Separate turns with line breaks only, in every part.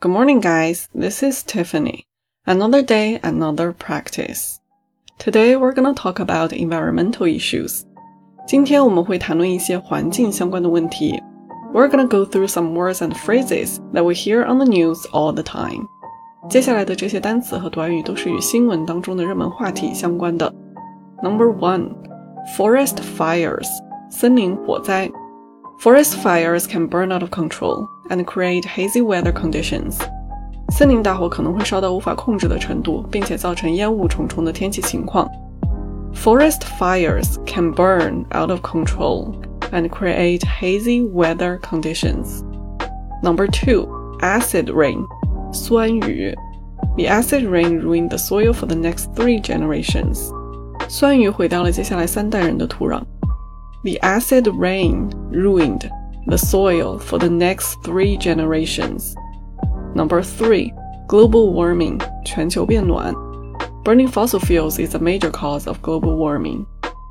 Good morning, guys. This is Tiffany. Another day, another practice. Today we're gonna talk about environmental issues. 今天我们会谈论一些环境相关的问题。We're gonna go through some words and phrases that we hear on the news all the time. 接下来的这些单词和短语都是与新闻当中的热门话题相关的。Number one, forest fires. 森林火灾。 Forest fires can burn out of control and create hazy weather conditions. 森林大火可能会烧到无法控制的程度，并且造成烟雾重重的天气情况。Forest fires can burn out of control and create hazy weather conditions. Number two, acid rain. 酸雨. The acid rain ruined the soil for the next three generations. 酸雨毁掉了接下来三代人的土壤。 the acid rain ruined the soil for the next three generations. Number three, global warming, 全球变暖. Burning fossil fuels is a major cause of global warming.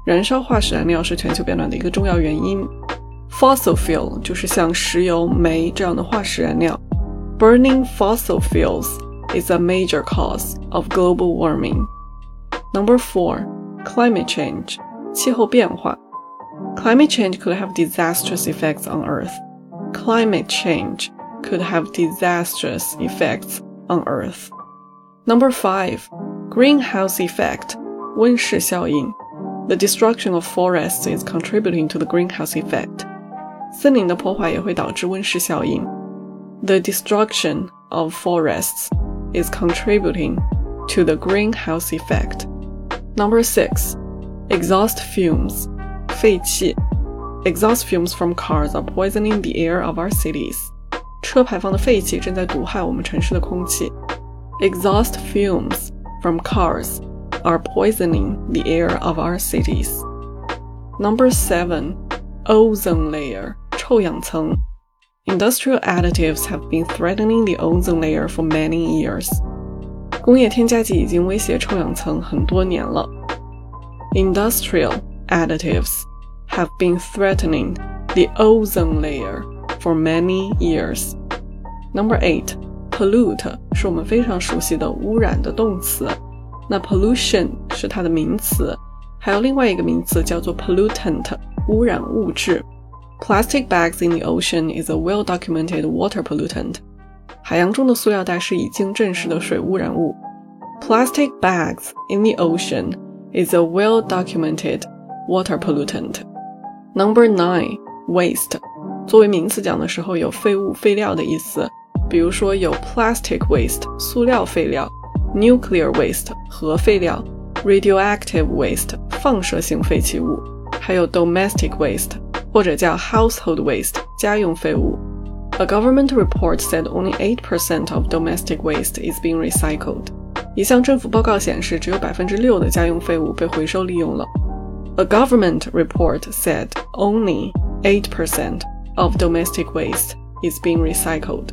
燃烧化石燃料是全球变暖的一个重要原因。Fossil fuel 就是像石油、煤这样的化石燃料。Burning fossil fuels is a major cause of global warming. Number four, climate change, 气候变化。 Climate change could have disastrous effects on Earth. Climate change could have disastrous effects on Earth. Number five, greenhouse effect, 温室效应. The destruction of forests is contributing to the greenhouse effect. 森林的破坏也会导致温室效应. The destruction of forests is contributing to the greenhouse effect. Number six, exhaust fumes. 废气，exhaust fumes from cars are poisoning the air of our cities。车排放的废气正在毒害我们城市的空气。Exhaust fumes from cars are poisoning the air of our cities. Number seven, ozone layer 臭氧层。Industrial additives have been threatening the ozone layer for many years. 工业添加剂已经威胁臭氧层很多年了。Industrial additives have been threatening the ozone layer for many years. Number eight, pollute 是我们非常熟悉的污染的动词，那 pollution 是它的名词，还有另外一个名词叫做 pollutant 污染物质。Plastic bags in the ocean is a well-documented water pollutant. 海洋中的塑料袋是已经证实的水污染物。Plastic bags in the ocean is a well-documented water pollutant. Number nine, waste，作为名词讲的时候有废物、废料的意思。比如说有 plastic waste，塑料废料；nuclear waste，核废料；radioactive waste，放射性废弃物；还有 domestic waste，或者叫 household waste，家用废物。A government report said only 8% of domestic waste is being recycled. 一项政府报告显示，只有百分之六的家用废物被回收利用了。 a government report said only 8% of domestic waste is being recycled.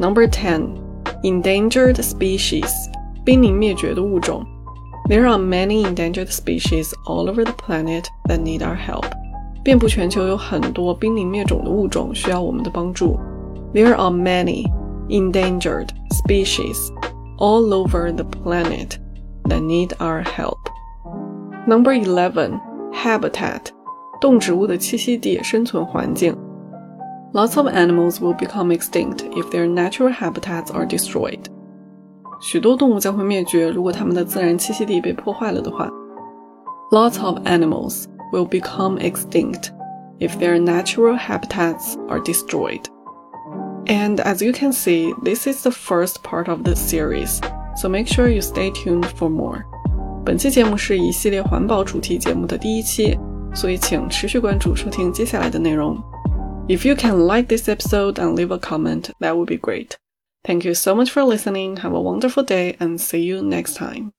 Number 10. Endangered species. 濒临灭绝的物种. There are many endangered species all over the planet that need our help. 遍布全球有很多濒临灭种的物种需要我们的帮助。There are many endangered species all over the planet that need our help. Number 11 habitat，动植物的栖息地、生存环境。Lots of animals will become extinct if their natural habitats are destroyed。许多动物将会灭绝，如果它们的自然栖息地被破坏了的话。Lots of animals will become extinct if their natural habitats are destroyed. And as you can see, this is the first part of the series, so make sure you stay tuned for more. 本期节目是一系列环保主题节目的第一期，所以请持续关注收听接下来的内容。If you can like this episode and leave a comment, that would be great. Thank you so much for listening. Have a wonderful day and see you next time.